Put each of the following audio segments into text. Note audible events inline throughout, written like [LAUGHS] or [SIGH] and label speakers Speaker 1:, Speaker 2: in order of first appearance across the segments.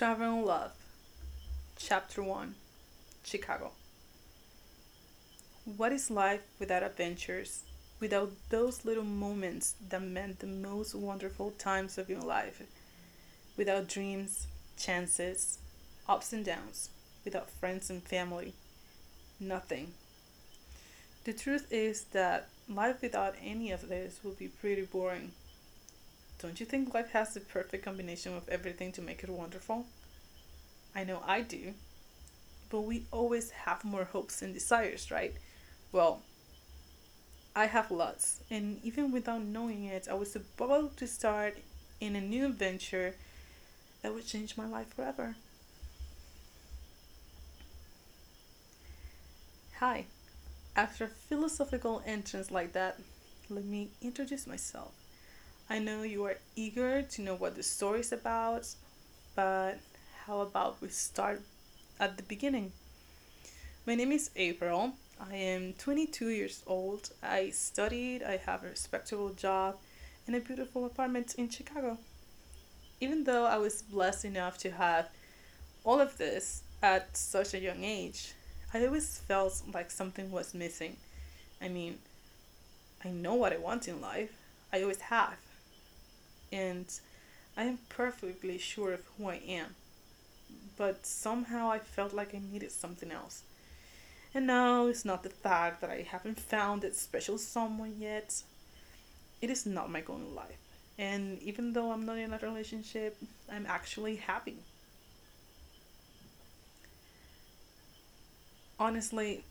Speaker 1: Travel and Love, Chapter 1 Chicago. What is life without adventures, without those little moments that meant the most wonderful times of your life, without dreams, chances, ups and downs, without friends and family? Nothing. The truth is that life without any of this would be pretty boring. Don't you think life has the perfect combination of everything to make it wonderful? I know I do. But we always have more hopes and desires, right? Well, I have lots, and even without knowing it, I was about to start in a new adventure that would change my life forever. Hi, after a philosophical entrance like that, let me introduce myself. I know you are eager to know what the story is about, but how about we start at the beginning? My name is April. I am 22 years old. I studied, I have a respectable job, and a beautiful apartment in Chicago. Even though I was blessed enough to have all of this at such a young age, I always felt like something was missing. I mean, I know what I want in life, I always have and I am perfectly sure of who I am. But somehow I felt like I needed something else. And no, it's not the fact that I haven't found that special someone yet. It is not my goal in life. And even though I'm not in a relationship, I'm actually happy. Honestly,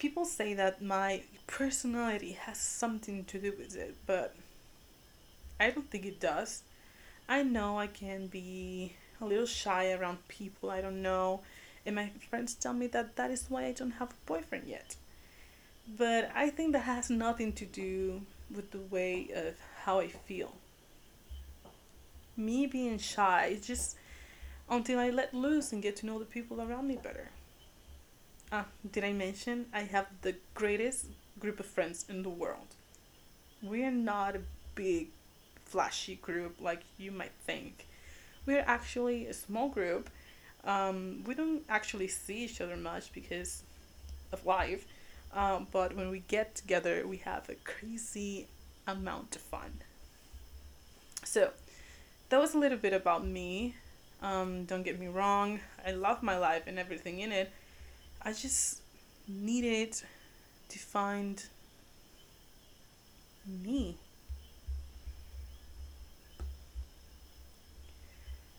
Speaker 1: people say that my personality has something to do with it, but I don't think it does. I know I can be a little shy around people I don't know, and my friends tell me that that is why I don't have a boyfriend yet. But I think that has nothing to do with the way of how I feel. Me being shy is just until I let loose and get to know the people around me better. Ah, did I mention I have the greatest group of friends in the world? We're not a big, flashy group like you might think. We're actually a small group. Um, we don't actually see each other much because of life, um, but when we get together, we have a crazy amount of fun. So, that was a little bit about me. Um, don't get me wrong, I love my life and everything in it I just needed to find me.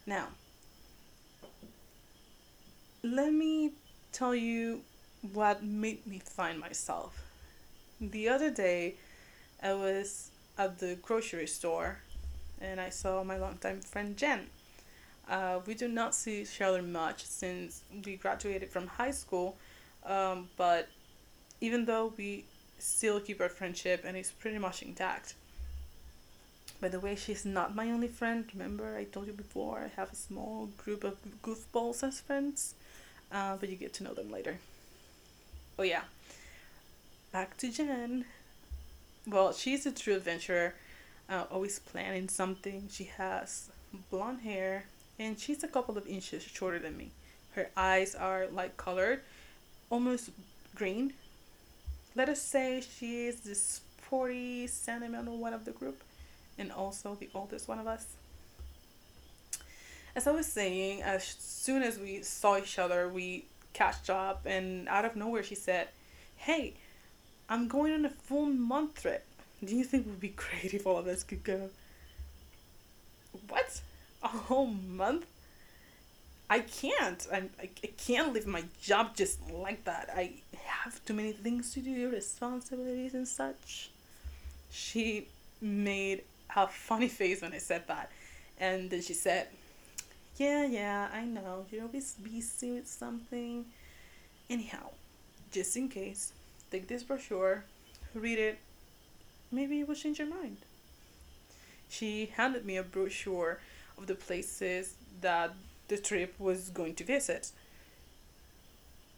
Speaker 1: Now, let me tell you what made me find myself. The other day, I was at the grocery store and I saw my longtime friend Jen. Uh, we do not see each other much since we graduated from high school, um, but even though we still keep our friendship and it's pretty much intact. By the way, she's not my only friend. Remember, I told you before, I have a small group of goofballs as friends, uh, but you get to know them later. Oh, yeah. Back to Jen. Well, she's a true adventurer, uh, always planning something. She has blonde hair, and she's a couple of inches shorter than me. Her eyes are light colored, almost green. Let us say she is the sporty, sentimental one of the group, and also the oldest one of us. As I was saying, as soon as we saw each other, we catched up, and out of nowhere, she said, Hey, I'm going on a full month trip. Do you think it would be [LAUGHS] great if all of us could go? What? A whole month? I can't. I'm, I, I can't leave my job just like that. I have too many things to do responsibilities and such. She made a funny [LAUGHS] face when i said that. And then she said yeah yeah i know. You're always busy with something. Anyhow just in case take this brochure read it. Maybe it will change your mind. She handed me a brochure of the places that the trip was going to visit.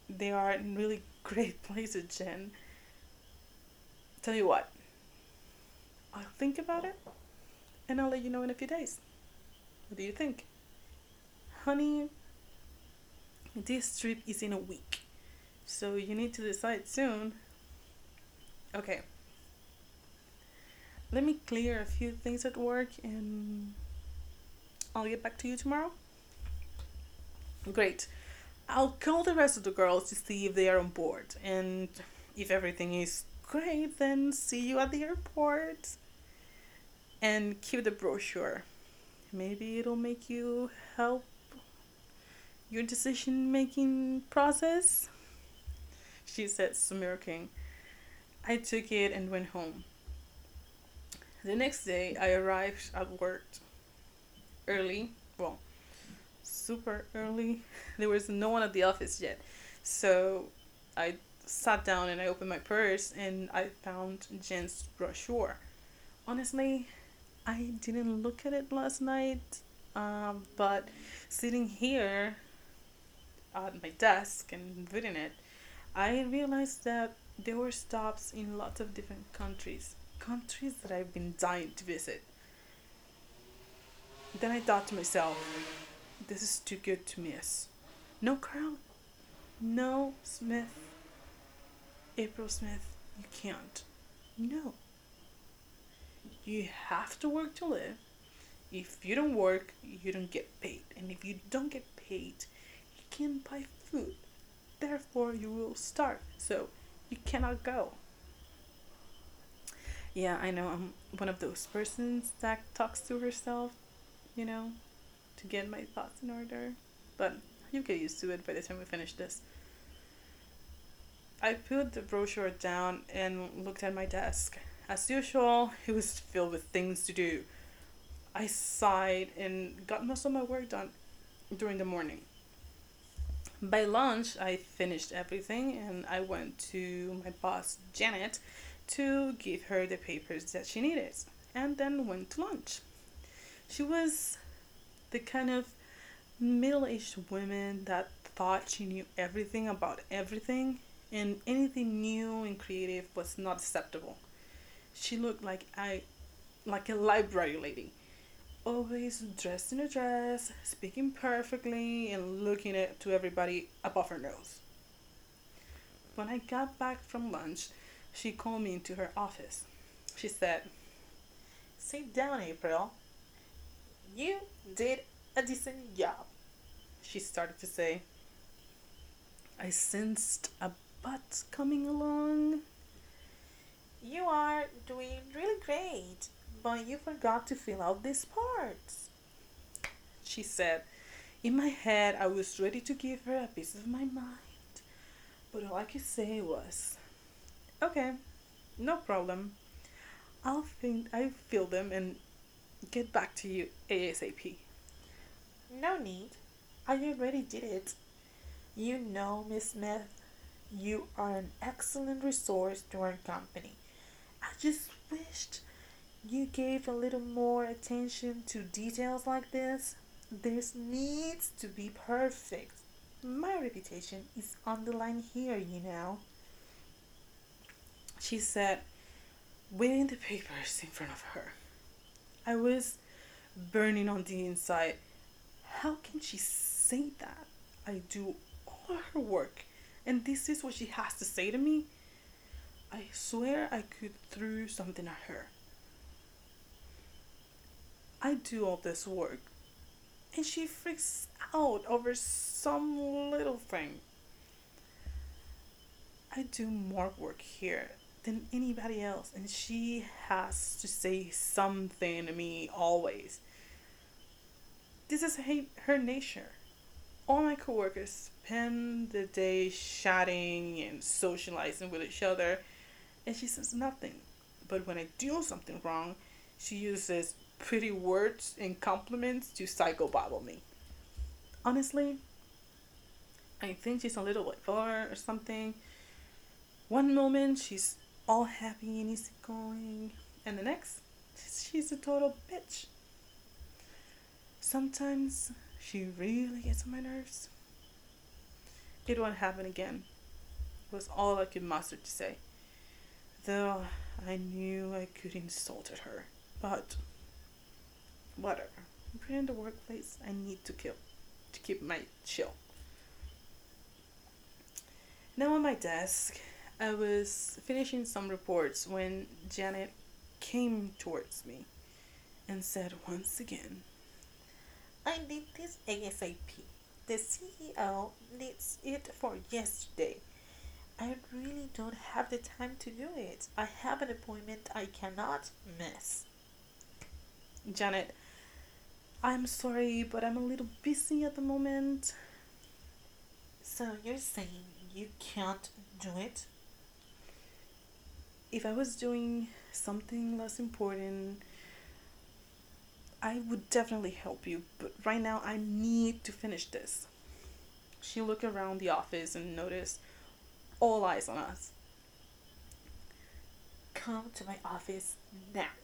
Speaker 1: They are really [LAUGHS] great places, Jen. Tell you what, I'll think about it and I'll let you know in a few days. What do you think? Honey, this trip is in a week, so you need to decide soon. Okay. Let me clear a few things at work and I'll get back to you tomorrow. Great. I'll call the rest of the girls to see if they are on board. And if everything is great, then see you at the airport. And keep the brochure. Maybe it'll make you help your decision making process. She said, smirking. I took it and went home. The next day, I arrived at work early. Well, super early. [LAUGHS] There was no one at the office yet. So I sat down and I opened my purse and I found Jen's brochure. Honestly, I didn't look at it last night, um, but sitting here at my desk and reading it, I realized that there were stops in lots of different countries, countries that I've been dying to visit. Then I thought to myself, this is too good to miss. No, Carl. No, Smith. April Smith, you can't. No. You have to work to live. If you don't work, you don't get paid. And if you don't get paid, you can't buy food. Therefore, you will starve. So, you cannot go. Yeah, I know I'm one of those persons that talks to herself, you know, to get my thoughts in order. But you'll get used to it by the time we finish this. I put the brochure down and looked at my desk. As usual, it was filled with things to do. I sighed and got most of my work done during the morning. By lunch, I finished everything and I went to my boss, Janet, to give her the papers that she needed, and then went to lunch. She was the kind of middle aged woman that thought she knew everything about everything, and anything new and creative was not acceptable. She looked like I like a library lady always dressed in a dress, speaking perfectly, and looking at, to everybody above her nose. When I got back from lunch, she called me into her office. She said, Sit down, April. You did a decent job, she started to say. I sensed a but coming along. You are doing really great, but you forgot to fill out these parts. She said. In my head, I was ready to give her a piece of my mind, but all I could say was, Okay, no problem. I'll think I fill them and get back to you ASAP. No need. I already did it. You know, Miss Smith, you are an excellent resource to our company. I just wished you gave a little more attention to details like this, this needs to be perfect. My reputation is on the line here, you know. She said, weighing the papers in front of her. I was burning on the inside. How can she say that? I do all her work, and this is what she has to say to me? I swear I could throw something at her. I do all this work. And she freaks out over some little thing. I do more work here than anybody else, and she has to say something to me always. This is her nature. All my coworkers spend the day chatting and socializing with each other, and she says nothing. But when I do something wrong, she uses pretty words and compliments to psychobabble me. Honestly, I think she's a little bipolar or something. One moment she's all happy and he's going. and the next she's a total bitch. Sometimes she really gets on my nerves. It won't happen again, was all I could muster to say. Though I knew I could insult at her, but whatever. but in the workplace, I need to kill, to keep my chill. Now on my desk, I was finishing some reports when Janet came towards me and said once again,
Speaker 2: I need this ASAP. The CEO needs it for yesterday. I really don't have the time to do it. I have an appointment I cannot miss.
Speaker 1: Janet, I'm sorry, but I'm a little busy at the moment.
Speaker 2: So you're saying you can't do it?
Speaker 1: If I was doing something less important, I would definitely help you, but right now I need to finish this. She looked around the office and noticed all eyes on us.
Speaker 2: Come to my office now.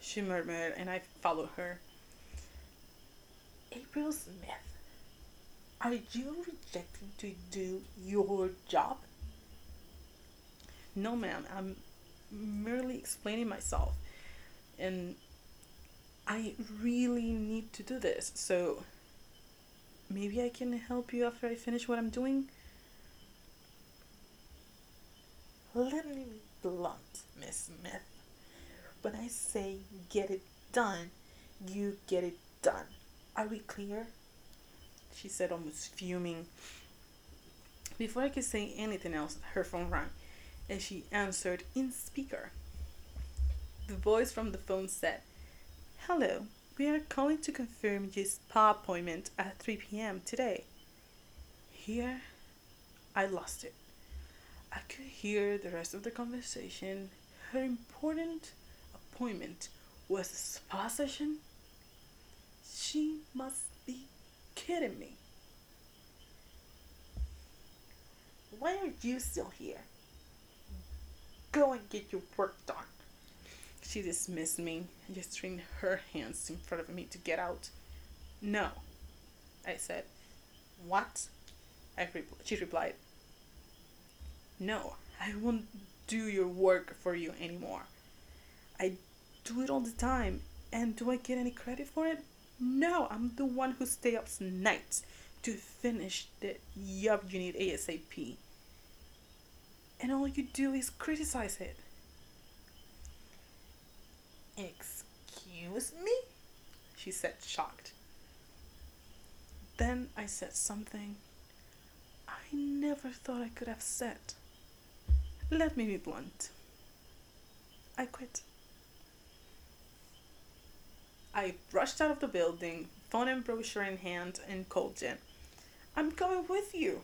Speaker 1: She murmured, and I followed her.
Speaker 2: April Smith, are you rejecting to do your job?
Speaker 1: No, ma'am. I'm merely explaining myself. And I really need to do this. So maybe I can help you after I finish what I'm doing?
Speaker 2: Let me be blunt, Miss Smith. When I say get it done, you get it done. Are we clear?
Speaker 1: She said, almost fuming. Before I could say anything else, her phone rang and she answered in speaker. The voice from the phone said, Hello, we are calling to confirm your spa appointment at 3 p.m. today. Here, I lost it. I could hear the rest of the conversation. Her important appointment was a spa session? She must be kidding me.
Speaker 2: Why are you still here? Go and get your work done.
Speaker 1: She dismissed me, gesturing her hands in front of me to get out. No, I said.
Speaker 2: What?
Speaker 1: I re- she replied. No, I won't do your work for you anymore. I do it all the time, and do I get any credit for it? No, I'm the one who stays up nights to finish the job you need ASAP. And all you do is criticize it.
Speaker 2: Excuse me?
Speaker 1: She said, shocked. Then I said something I never thought I could have said. Let me be blunt. I quit. I rushed out of the building, phone and brochure in hand, and called Jen. I'm coming with you,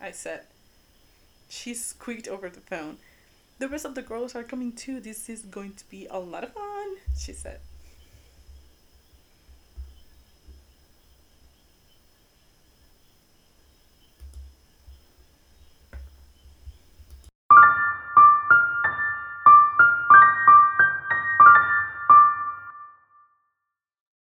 Speaker 1: I said. She squeaked over the phone. The rest of the girls are coming too. This is going to be a lot of fun, she said.